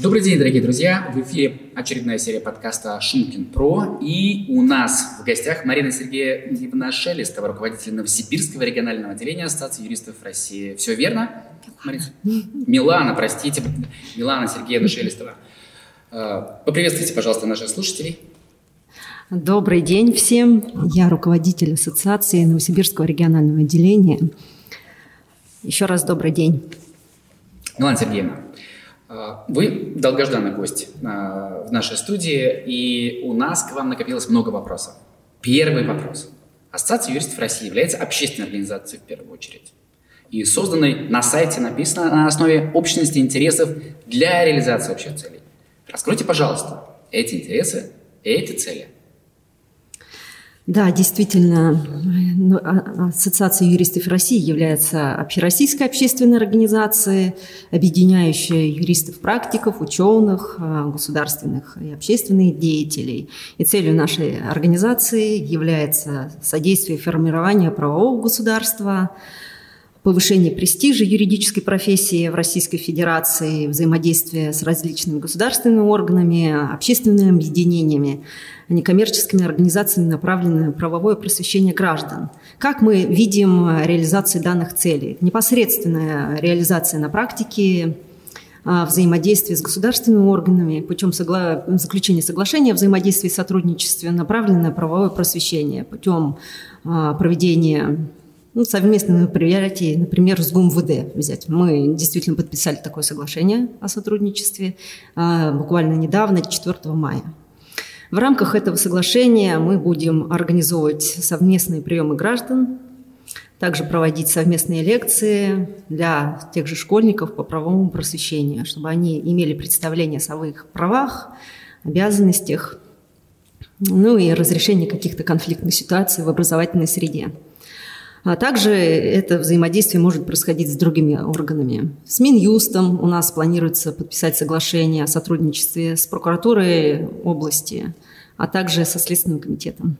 Добрый день, дорогие друзья! В эфире очередная серия подкаста «Шумкин Про». И у нас в гостях Марина Сергеевна Шелестова, руководитель Новосибирского регионального отделения Ассоциации юристов России. Все верно? Марина? Милана, простите. Милана Сергеевна Шелестова. Э, поприветствуйте, пожалуйста, наших слушателей. Добрый день всем. Я руководитель Ассоциации Новосибирского регионального отделения. Еще раз добрый день. Милана Сергеевна, вы долгожданный гость а, в нашей студии, и у нас к вам накопилось много вопросов. Первый вопрос. Ассоциация юристов России является общественной организацией в первую очередь. И созданной на сайте написано на основе общности интересов для реализации общих целей. Раскройте, пожалуйста, эти интересы, эти цели – да, действительно, ну, а, Ассоциация юристов России является общероссийской общественной организацией, объединяющей юристов-практиков, ученых, а, государственных и общественных деятелей. И целью нашей организации является содействие формированию правового государства, повышение престижа юридической профессии в Российской Федерации, взаимодействие с различными государственными органами, общественными объединениями – некоммерческими организациями, направленными на правовое просвещение граждан. Как мы видим реализацию данных целей? Непосредственная реализация на практике а, взаимодействие с государственными органами путем согла... заключения соглашения о взаимодействии и сотрудничестве, направленное на правовое просвещение путем проведения ну, совместных мероприятий, например, с ГУМВД взять. Мы действительно подписали такое соглашение о сотрудничестве буквально недавно, 4 мая. В рамках этого соглашения мы будем организовывать совместные приемы граждан, также проводить совместные лекции для тех же школьников по правовому просвещению, чтобы они имели представление о своих правах, обязанностях, ну и разрешении каких-то конфликтных ситуаций в образовательной среде. А также это взаимодействие может происходить с другими органами. С Минюстом у нас планируется подписать соглашение о сотрудничестве с прокуратурой области, а также со Следственным комитетом.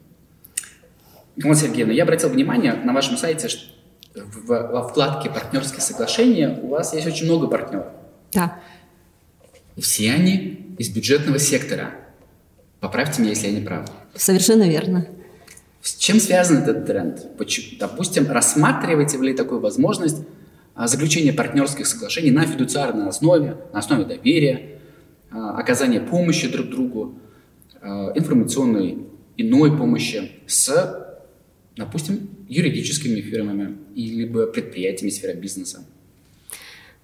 Елена Сергеевна, я обратил внимание на вашем сайте, что в, во вкладке «Партнерские соглашения» у вас есть очень много партнеров. Да. Все они из бюджетного сектора. Поправьте меня, если я не прав. Совершенно верно. С чем связан этот тренд? Допустим, рассматриваете ли такую возможность а, заключения партнерских соглашений на фидуциарной основе, на основе доверия, а, оказания помощи друг другу, а, информационной иной помощи с, допустим, юридическими фирмами или предприятиями сферы бизнеса?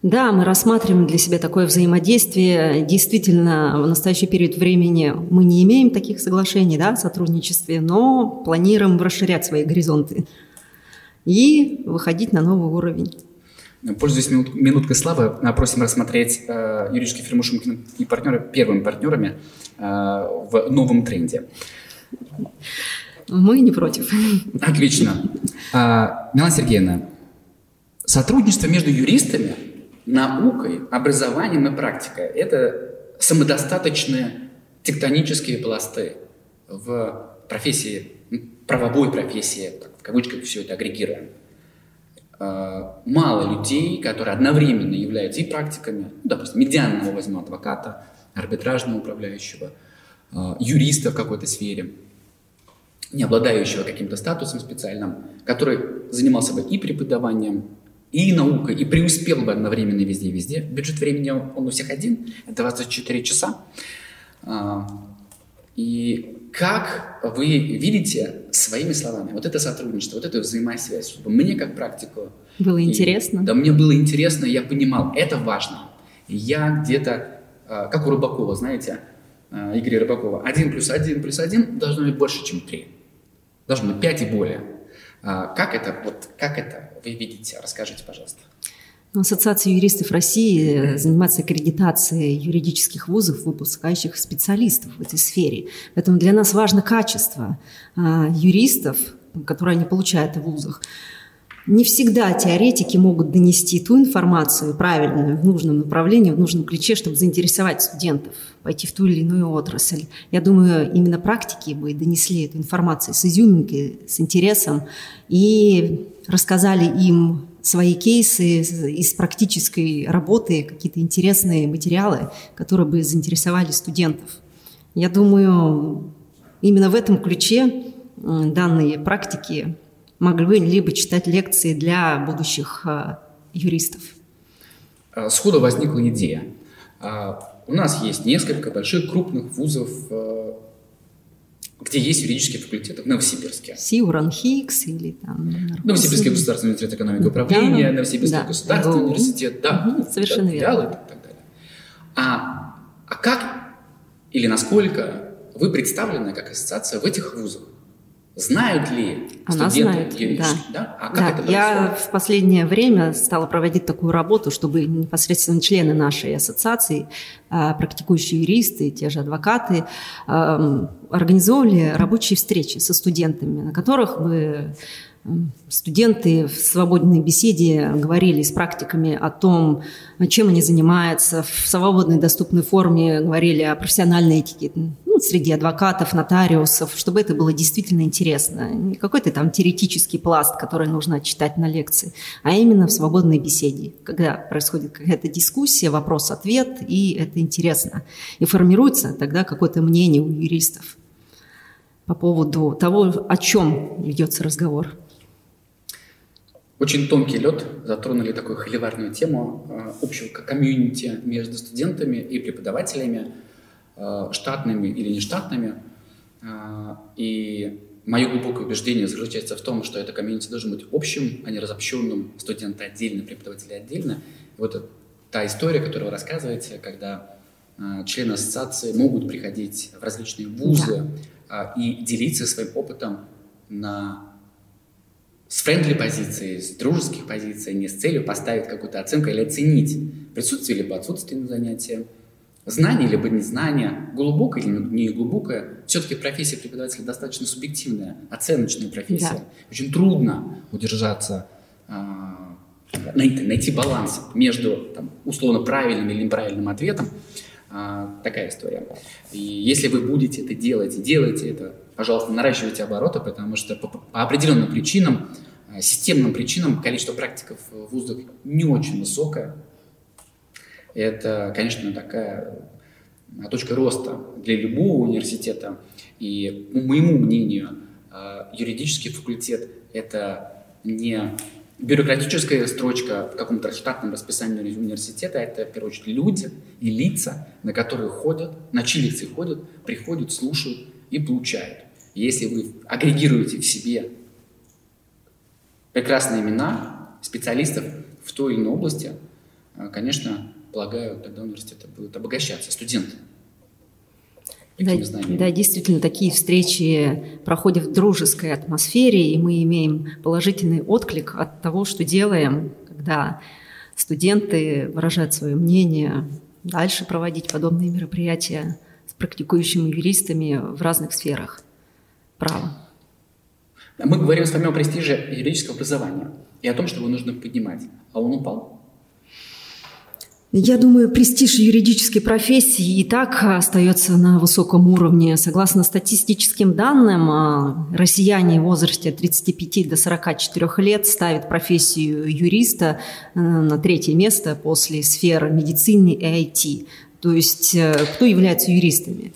Да, мы рассматриваем для себя такое взаимодействие. Действительно, в настоящий период времени мы не имеем таких соглашений да, о сотрудничестве, но планируем расширять свои горизонты и выходить на новый уровень. Пользуясь минут, минуткой славы, просим рассмотреть э, юридические фирмы Шумкина и партнеры первыми партнерами э, в новом тренде. Мы не против. Отлично. А, Милана Сергеевна, сотрудничество между юристами наукой, образованием и практикой. Это самодостаточные тектонические пласты в профессии, правовой профессии, в кавычках все это агрегируем. А, мало людей, которые одновременно являются и практиками, ну, допустим, медианного возьму адвоката, арбитражного управляющего, а, юриста в какой-то сфере, не обладающего каким-то статусом специальным, который занимался бы и преподаванием, и наука, и преуспел бы одновременно везде и везде. Бюджет времени он у всех один, это 24 часа. А, и как вы видите своими словами вот это сотрудничество, вот эту взаимосвязь, чтобы мне как практику... Было интересно. И, да, мне было интересно, я понимал, это важно. я где-то, а, как у Рыбакова, знаете, а, Игоря Рыбакова, один плюс один плюс один должно быть больше, чем три. Должно быть пять и более. Как это, вот, как это вы видите? Расскажите, пожалуйста. Ну, Ассоциация юристов России занимается аккредитацией юридических вузов, выпускающих специалистов в этой сфере. Поэтому для нас важно качество а, юристов, которые они получают в вузах. Не всегда теоретики могут донести ту информацию правильную, в нужном направлении, в нужном ключе, чтобы заинтересовать студентов, пойти в ту или иную отрасль. Я думаю, именно практики бы донесли эту информацию с изюминкой, с интересом и рассказали им свои кейсы из практической работы, какие-то интересные материалы, которые бы заинтересовали студентов. Я думаю, именно в этом ключе данные практики могли бы читать лекции для будущих а, юристов. А, сходу возникла идея. А, у нас есть несколько больших крупных вузов, где есть юридические факультеты в Новосибирске. Сиуран Хикс или там... Новосибирский государственный университет экономики и управления, да, Новосибирский да. государственный да. университет, да. Угу, совершенно верно. И так далее. А, а как или насколько вы представлены как ассоциация в этих вузах? Знают ли Она студенты знает, да. да? А как да, это Я в последнее время стала проводить такую работу, чтобы непосредственно члены нашей ассоциации, а, практикующие юристы, те же адвокаты, организовывали рабочие встречи со студентами, на которых бы Студенты в свободной беседе говорили с практиками о том, чем они занимаются, в свободной доступной форме говорили о профессиональной этике ну, среди адвокатов, нотариусов, чтобы это было действительно интересно. Не какой-то там теоретический пласт, который нужно читать на лекции, а именно в свободной беседе, когда происходит какая-то дискуссия, вопрос-ответ, и это интересно. И формируется тогда какое-то мнение у юристов по поводу того, о чем ведется разговор. Очень тонкий лед, затронули такую холиварную тему э, общего комьюнити между студентами и преподавателями, штатными или нештатными. Э, и мое глубокое убеждение заключается в том, что это комьюнити должен быть общим, а не разобщенным, студенты отдельно, преподаватели отдельно. И вот та история, которую вы рассказываете, когда члены ассоциации могут приходить в различные вузы да. и делиться своим опытом на с френдли позиции, с дружеских позиций, не с целью поставить какую-то оценку или оценить присутствие либо отсутствие на занятии, знание либо незнание, глубокое или не глубокое. Все-таки профессия преподавателя достаточно субъективная, оценочная профессия. Да. Очень трудно удержаться, а, найти, найти баланс между там, условно правильным или неправильным ответом. А, такая история. И если вы будете это делать и делаете это пожалуйста, наращивайте обороты, потому что по, по определенным причинам, э, системным причинам количество практиков в вузах не очень высокое. Это, конечно, такая э, точка роста для любого университета. И, по моему мнению, э, юридический факультет – это не бюрократическая строчка в каком-то штатном расписании университета, это, в первую очередь, люди и лица, на которые ходят, на чьи лекции ходят, приходят, слушают и получают. Если вы агрегируете в себе прекрасные имена специалистов в той или иной области, э, конечно, полагаю, тогда университеты будут обогащаться, студенты. Да, да, действительно, такие встречи проходят в дружеской атмосфере, и мы имеем положительный отклик от того, что делаем, когда студенты выражают свое мнение, дальше проводить подобные мероприятия с практикующими юристами в разных сферах права. Мы говорим с вами о престиже юридического образования и о том, что его нужно поднимать. А он упал? Я думаю, престиж юридической профессии и так остается на высоком уровне. Согласно статистическим данным, а, россияне в возрасте от 35 до 44 лет ставят профессию юриста э, на третье место после сферы медицины и IT. То есть э, кто является юристами?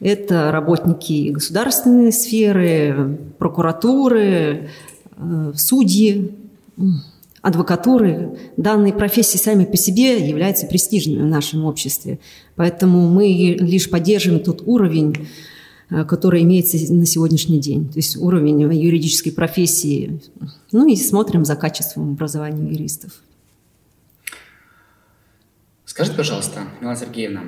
Это работники государственной сферы, прокуратуры, э, судьи, адвокатуры. Данные профессии сами по себе являются престижными в нашем обществе. Поэтому мы лишь поддерживаем тот уровень, э, который имеется на сегодняшний день. То есть уровень юридической профессии. Ну и смотрим за качеством образования юристов. Скажите, пожалуйста, Милана Сергеевна,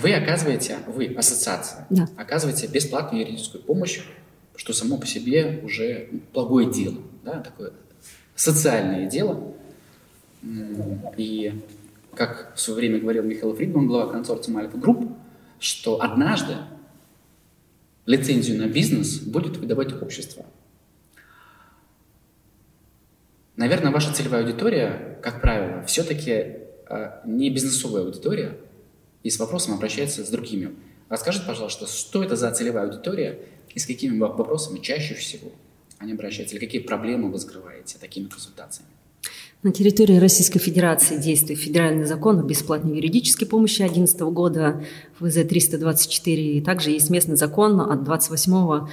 вы оказываете, вы, ассоциация, да. оказываете бесплатную юридическую помощь, что само по себе уже благое дело, да, такое социальное дело. И как в свое время говорил Михаил Фридман, глава консорциума Альфа Групп, что однажды лицензию на бизнес будет выдавать общество. Наверное, ваша целевая аудитория, как правило, все-таки а, не бизнесовая аудитория, и с вопросом обращается с другими. Расскажите, пожалуйста, что это за целевая аудитория и с какими вопросами чаще всего они обращаются, или какие проблемы вы закрываете такими консультациями? На территории Российской Федерации действует федеральный закон о бесплатной юридической помощи 2011 года, ФЗ-324, и также есть местный закон от 28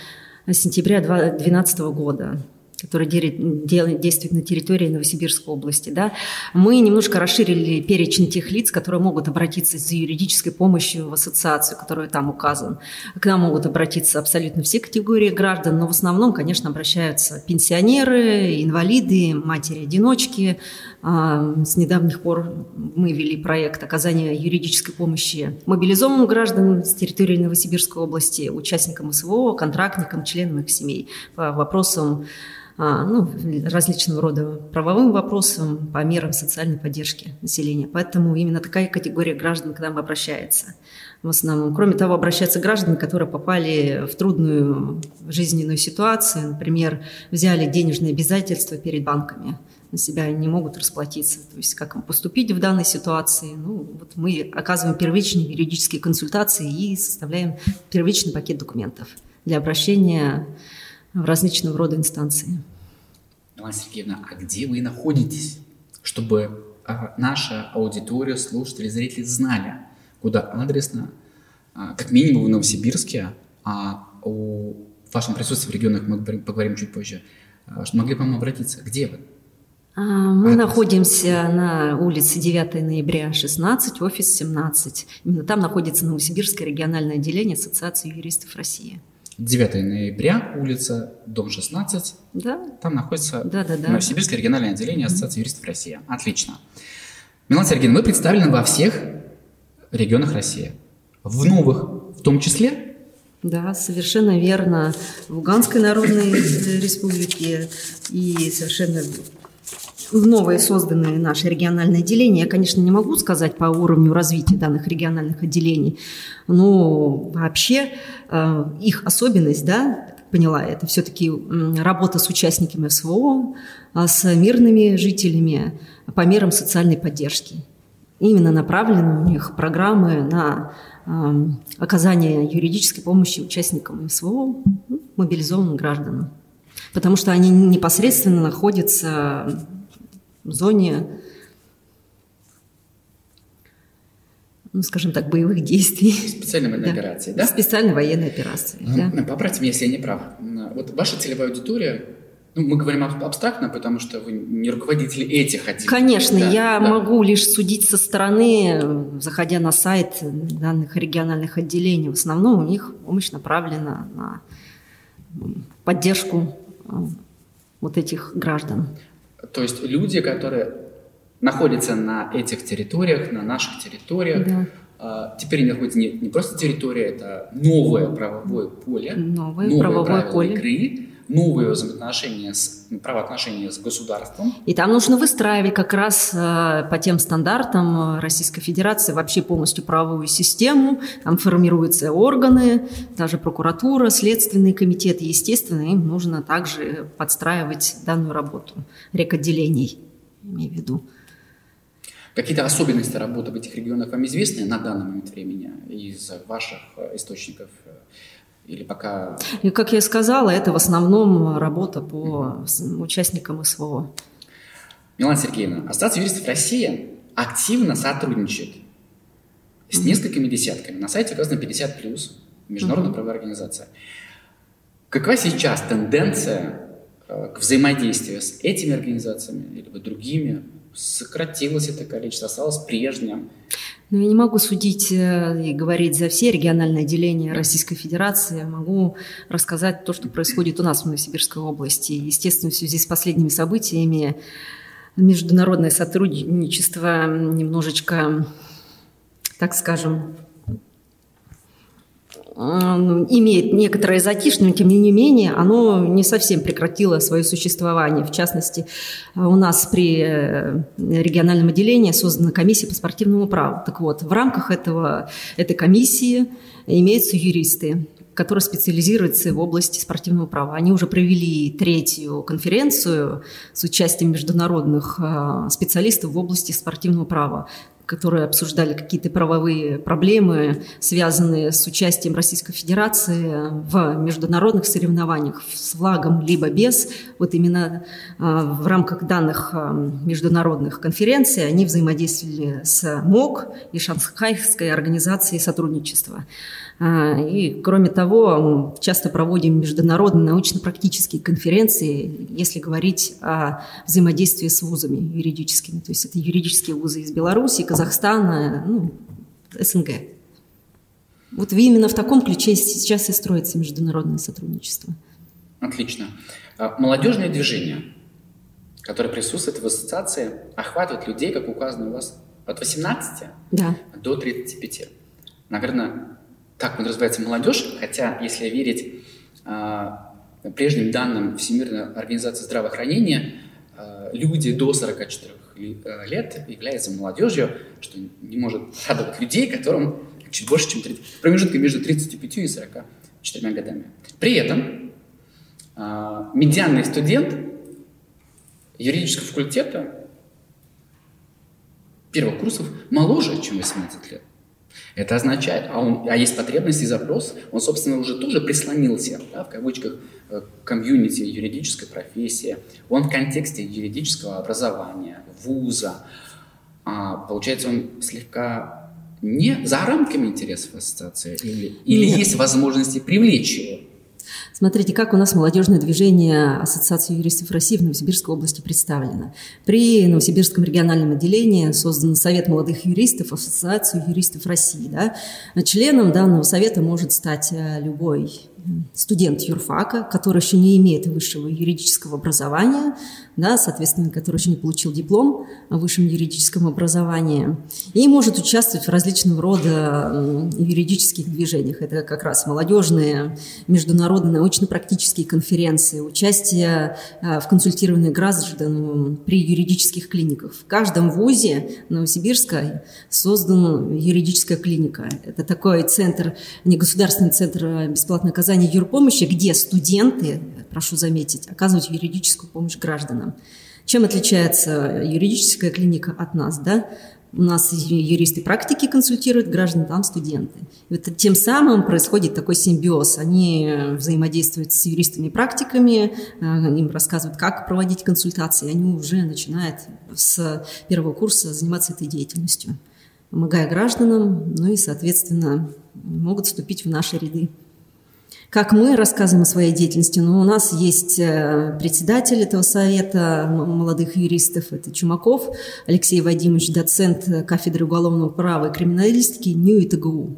сентября 2012 года который действует на территории Новосибирской области. Да, мы немножко расширили перечень тех лиц, которые могут обратиться за юридической помощью в ассоциацию, которая там указан. К нам могут обратиться абсолютно все категории граждан, но в основном, конечно, обращаются пенсионеры, инвалиды, матери-одиночки. А, с недавних пор мы вели проект оказания юридической помощи мобилизованным гражданам с территории Новосибирской области, участникам СВО, контрактникам, членам их семей по вопросам а, ну, различного рода правовым вопросам, по мерам социальной поддержки населения. Поэтому именно такая категория граждан к нам обращается в основном. Кроме того, обращаются граждане, которые попали в трудную жизненную ситуацию, например, взяли денежные обязательства перед банками на себя не могут расплатиться. То есть как им поступить в данной ситуации. Ну, вот мы оказываем первичные юридические консультации и составляем первичный пакет документов для обращения в различного рода инстанции. Елена Сергеевна, а где вы находитесь, чтобы а, наша аудитория, слушатели, зрители знали, куда адресно, а, как минимум в Новосибирске, а о вашем присутствии в регионах мы поговорим чуть позже, а, что могли бы вам обратиться. Где вы? Мы Адрес. находимся на улице 9 ноября 16, офис 17. Именно там находится Новосибирское региональное отделение Ассоциации юристов России. 9 ноября, улица, дом 16. Да. Там находится да, да, да. Новосибирское региональное отделение Ассоциации юристов России. Отлично. Милана Сергеевна, вы представлены во всех регионах России. В новых в том числе? Да, совершенно верно. В Луганской Народной Республике и совершенно новые созданные наши региональные отделения. Я, конечно, не могу сказать по уровню развития данных региональных отделений, но вообще э, их особенность, да, поняла, это все-таки работа с участниками СВО, а с мирными жителями по мерам социальной поддержки. Именно направлены у них программы на э, оказание юридической помощи участникам СВО, мобилизованным гражданам. Потому что они непосредственно находятся зоне, ну, скажем так, боевых действий. Специальной военной да. операции, да? Специальной военной операции, ну, да. Поправьте меня, если я не прав. Вот ваша целевая аудитория ну, мы говорим абстрактно, потому что вы не руководители этих отделений. Конечно, да, я да. могу лишь судить со стороны, заходя на сайт данных региональных отделений. В основном у них помощь направлена на поддержку вот этих граждан. То есть люди, которые находятся на этих территориях, на наших территориях, да. А, теперь находится не, не просто территория, это новое правовое поле, новое, новое правовое поле игры, новые взаимоотношения с, правоотношения с государством. И там нужно выстраивать как раз э, по тем стандартам Российской Федерации вообще полностью правовую систему. Там формируются органы, даже прокуратура, следственный комитет. Естественно, им нужно также подстраивать данную работу рекотделений, имею в виду. Какие-то особенности работы в этих регионах вам известны на данный момент времени из ваших э, источников или пока... И, как я сказала, это в основном работа по участникам СВО. Милана Сергеевна, Ассоциация юристов России активно сотрудничает с несколькими десятками. На сайте указано 50 плюс, международная uh правовая организация. Какова сейчас тенденция э, к взаимодействию с этими организациями или другими? Сократилось это количество, осталось прежним? Но я не могу судить э, и говорить за все региональные отделения Российской Федерации. Я могу рассказать то, что происходит у нас в Новосибирской области. Естественно, в связи с последними событиями международное сотрудничество немножечко, так скажем, ну, имеет некоторое затишье, но тем не менее оно не совсем прекратило свое существование. В частности, у нас при э, региональном отделении создана комиссия по спортивному праву. Так вот, в рамках этого, этой комиссии имеются юристы, которые специализируются в области спортивного права. Они уже провели третью конференцию с участием международных э, специалистов в области спортивного права. Которые обсуждали какие-то правовые проблемы, связанные с участием Российской Федерации в международных соревнованиях с флагом либо без. Вот именно а, в рамках данных а, международных конференций они взаимодействовали с МОК и Шанхайской организацией сотрудничества. А, и, кроме того, часто проводим международные научно-практические конференции, если говорить о взаимодействии с вузами юридическими. То есть это юридические вузы из Беларуси, Казахстана, ну, СНГ. Вот именно в таком ключе сейчас и строится международное сотрудничество. Отлично. А, молодежное движение, которое присутствует в ассоциации, охватывает людей, как указано у вас, от 18 да. до 35. Наверное, так подразумевается молодежь, хотя, если верить э, прежним данным Всемирной организации здравоохранения, э, люди до 44 э, лет являются молодежью, что не может радовать людей, которым чуть больше, чем 30, промежутка между 35 и 44 годами. При этом э, медианный студент юридического факультета первых курсов моложе, чем 18 лет. Это означает, а, он, а есть потребность и запрос, он, собственно, уже тоже прислонился, да, в кавычках, э, к комьюнити юридической профессии, он в контексте юридического образования, вуза. А, получается, он слегка не за рамками интересов ассоциации или, или есть возможности привлечь его? Смотрите, как у нас молодежное движение Ассоциации юристов России в Новосибирской области представлено. При Новосибирском региональном отделении создан Совет молодых юристов, Ассоциацию юристов России. Да? Членом данного совета может стать э, любой студент юрфака, который еще не имеет высшего юридического образования, да, соответственно, который еще не получил диплом о высшем юридическом образовании, и может участвовать в различного рода юридических движениях. Это как раз молодежные, международные научно-практические конференции, участие а, в консультировании граждан при юридических клиниках. В каждом вузе Новосибирска создана юридическая клиника. Это такой центр, негосударственный центр бесплатной оказания юрпомощи, где студенты, прошу заметить, оказывают юридическую помощь гражданам. Чем отличается юридическая клиника от нас? Да? У нас юристы практики консультируют граждан, там студенты. И вот тем самым происходит такой симбиоз. Они взаимодействуют с юристами-практиками, э, им рассказывают, как проводить консультации, и они уже начинают с первого курса заниматься этой деятельностью, помогая гражданам, ну и, соответственно, могут вступить в наши ряды как мы рассказываем о своей деятельности, но у нас есть э, председатель этого совета молодых юристов, это Чумаков Алексей Вадимович, доцент кафедры уголовного права и криминалистики НИУ ИТГУ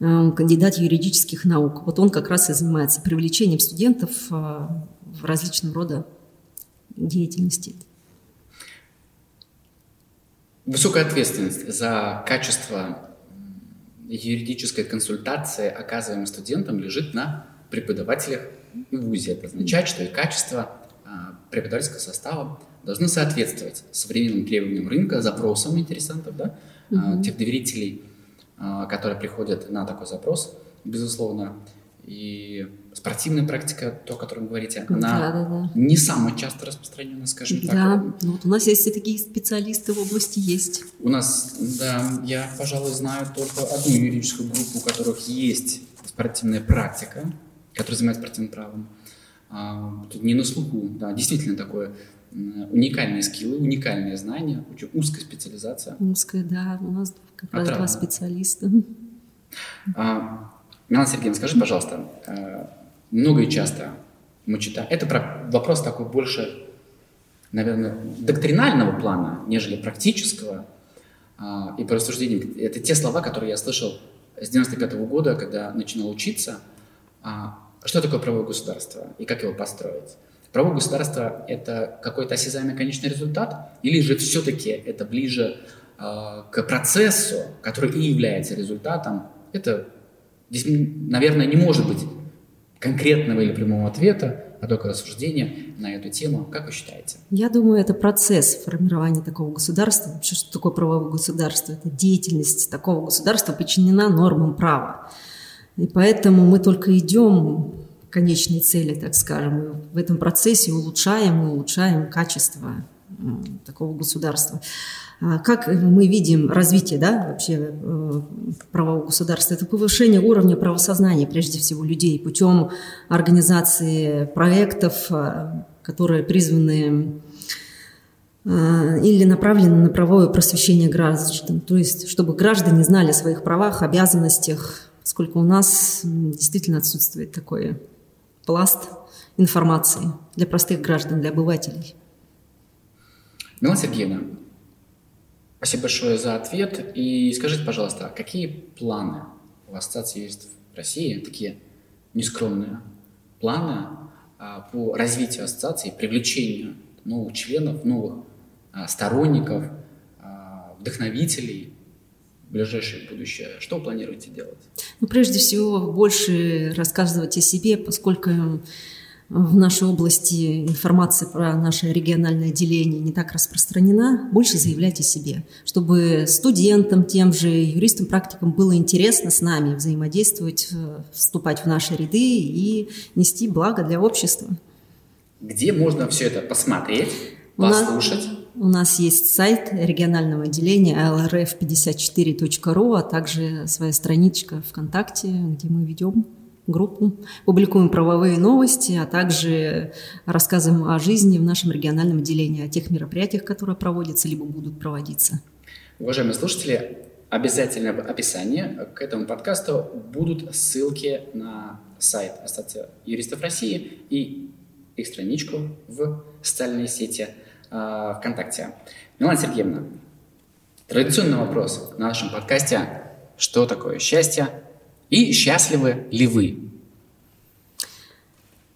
э, кандидат юридических наук. Вот он как раз и занимается привлечением студентов э, в различного рода деятельности. Высокая ответственность за качество юридическая консультация, оказываемая студентам, лежит на преподавателях и вузе. Это означает, что и качество а, преподавательского состава должны соответствовать современным требованиям рынка, запросам интересантов, да, угу. тех доверителей, а, которые приходят на такой запрос, безусловно. И спортивная практика, то, о котором вы говорите, она да, да, да. не самая часто распространена, скажем так. Да, ну, вот у нас есть и такие специалисты в области есть. У нас, да, я, пожалуй, знаю только одну юридическую группу, у которых есть спортивная практика, которая занимается спортивным правом. А, тут не на слуху, да, действительно такое уникальные скиллы, уникальные знания, очень узкая специализация. Узкая, да, у нас как раз два специалиста. А, Милана Сергеевна, скажи, пожалуйста, э, много и часто мы читаем, это вопрос такой больше, наверное, доктринального плана, нежели практического, а, и по рассуждениям, это те слова, которые я слышал с 95 -го года, когда начинал учиться, а, что такое правовое государство и как его построить. Правовое государство – это какой-то осязаемый конечный результат, или же все-таки это ближе э, к процессу, который и является результатом. Это Здесь, наверное, не может быть конкретного или прямого ответа, а только рассуждения на эту тему. Как вы считаете? Я думаю, это процесс формирования такого государства. Вообще, что такое правовое государство? Это деятельность такого государства подчинена нормам права. И поэтому мы только идем к конечной цели, так скажем. В этом процессе улучшаем и улучшаем качество такого государства. А как мы видим развитие да, вообще э, правового государства? Это повышение уровня правосознания, прежде всего, людей путем организации проектов, э, которые призваны э, или направлены на правовое просвещение граждан. То есть, чтобы граждане знали о своих правах, обязанностях, поскольку у нас действительно отсутствует такой пласт информации для простых граждан, для обывателей. Мила Сергеевна, спасибо большое за ответ. И скажите, пожалуйста, а какие планы у Ассоциации юристов России, такие нескромные планы а, по развитию ассоциации, привлечению новых членов, новых а, сторонников, вдохновителей ближайшее будущее? Что вы планируете делать? Ну, прежде всего, больше рассказывать о себе, поскольку в нашей области информация про наше региональное отделение не так распространена, больше заявлять о себе, чтобы студентам, тем же юристам, практикам было интересно с нами взаимодействовать, э, вступать в наши ряды и нести благо для общества. Где можно все это посмотреть, послушать? У нас, у нас есть сайт регионального отделения lrf54.ru, а также своя страничка ВКонтакте, где мы ведем группу, публикуем правовые новости, а также рассказываем о жизни в нашем региональном отделении, о тех мероприятиях, которые проводятся либо будут проводиться. Уважаемые слушатели, обязательно в описании к этому подкасту будут ссылки на сайт Ассоциации юристов России и их страничку в социальной сети э, ВКонтакте. Милана Сергеевна, традиционный вопрос на нашем подкасте. Что такое счастье? И счастливы ли вы?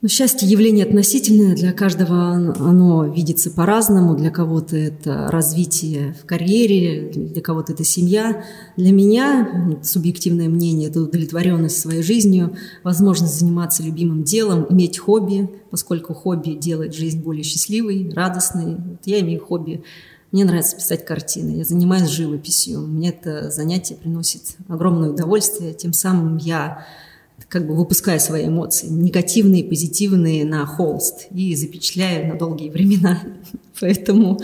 Ну, счастье явление относительное, для каждого оно видится по-разному, для кого-то это развитие в карьере, для кого-то это семья. Для меня, субъективное мнение, это удовлетворенность своей жизнью, возможность заниматься любимым делом, иметь хобби, поскольку хобби делает жизнь более счастливой, радостной. Вот я имею хобби мне нравится писать картины, я занимаюсь живописью. Мне это занятие приносит огромное удовольствие. Тем самым я как бы выпускаю свои эмоции, негативные, позитивные, на холст и запечатляю на долгие времена. Поэтому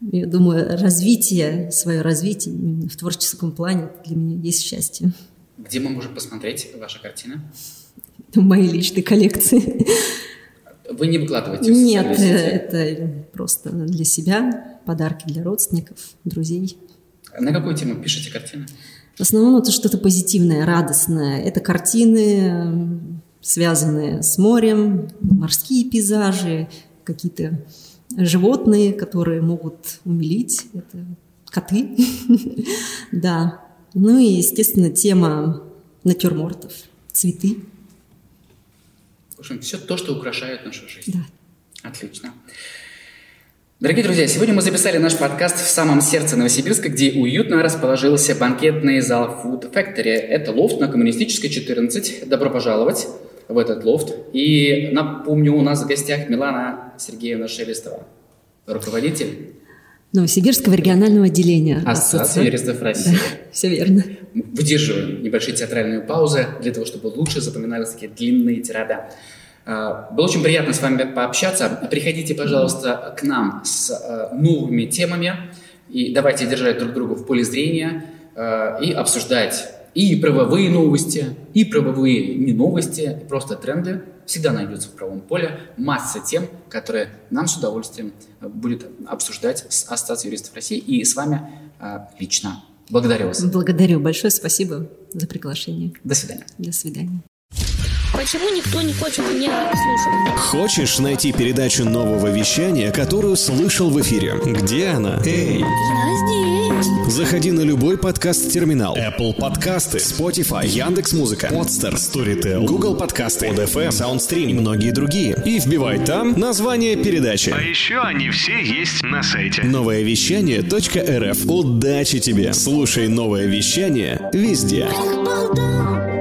я думаю, развитие, свое развитие в творческом плане для меня есть счастье. Где мы можем посмотреть ваши картины? В моей личной коллекции. Вы не выкладываете Нет, это просто для себя подарки для родственников, друзей. На какую тему пишете картины? В основном это что-то позитивное, радостное. Это картины, связанные с морем, морские пейзажи, какие-то животные, которые могут умилить. Это коты. Да. Ну и, естественно, тема натюрмортов, цветы. В общем, все то, что украшает нашу жизнь. Да. Отлично. Дорогие друзья, сегодня мы записали наш подкаст в самом сердце Новосибирска, где уютно расположился банкетный зал Food Factory. Это лофт на Коммунистической 14. Добро пожаловать в этот лофт. И напомню, у нас в гостях Милана Сергеевна Шелестова, руководитель Новосибирского регионального отделения Ассоциации юристов России. Да, все верно. Выдерживаем небольшие театральные паузы для того, чтобы лучше запоминались такие длинные тирады. А, было очень приятно с вами пообщаться. Приходите, пожалуйста, к нам с э, новыми темами и давайте держать друг друга в поле зрения э, и обсуждать и правовые новости, и правовые не новости, и просто тренды. Всегда найдется в правом поле масса тем, которые нам с удовольствием э, будет обсуждать с Ассоциацией юристов России и с вами лично. Благодарю вас. Благодарю. Большое спасибо за приглашение. До свидания. До свидания. Почему никто не хочет меня слушать? Хочешь найти передачу нового вещания, которую слышал в эфире? Где она? Эй! Я здесь. Заходи на любой подкаст-терминал. Apple подкасты, Spotify, Яндекс.Музыка, Podster, Storytel, Google подкасты, ODFM, SoundStream и многие другие. И вбивай там название передачи. А еще они все есть на сайте. Новое вещание.рф. Удачи тебе! Слушай новое вещание везде. Балда.